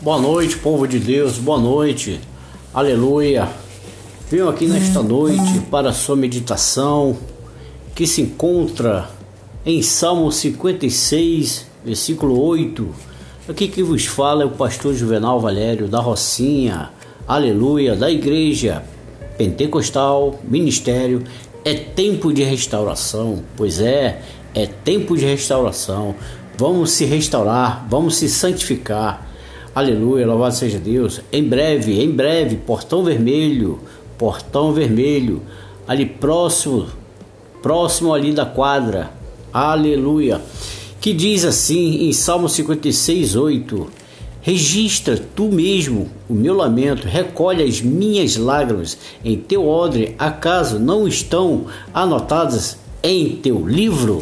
Boa noite, povo de Deus, boa noite, aleluia. Venho aqui nesta noite para a sua meditação que se encontra em Salmo 56, versículo 8. Aqui que vos fala é o pastor Juvenal Valério da Rocinha, aleluia, da igreja pentecostal, ministério. É tempo de restauração, pois é, é tempo de restauração. Vamos se restaurar, vamos se santificar Aleluia, louvado seja Deus. Em breve, em breve, Portão Vermelho, Portão Vermelho, ali próximo, próximo ali da quadra. Aleluia. Que diz assim em Salmo 56, 8: Registra tu mesmo o meu lamento, recolhe as minhas lágrimas em teu odre, acaso não estão anotadas em teu livro?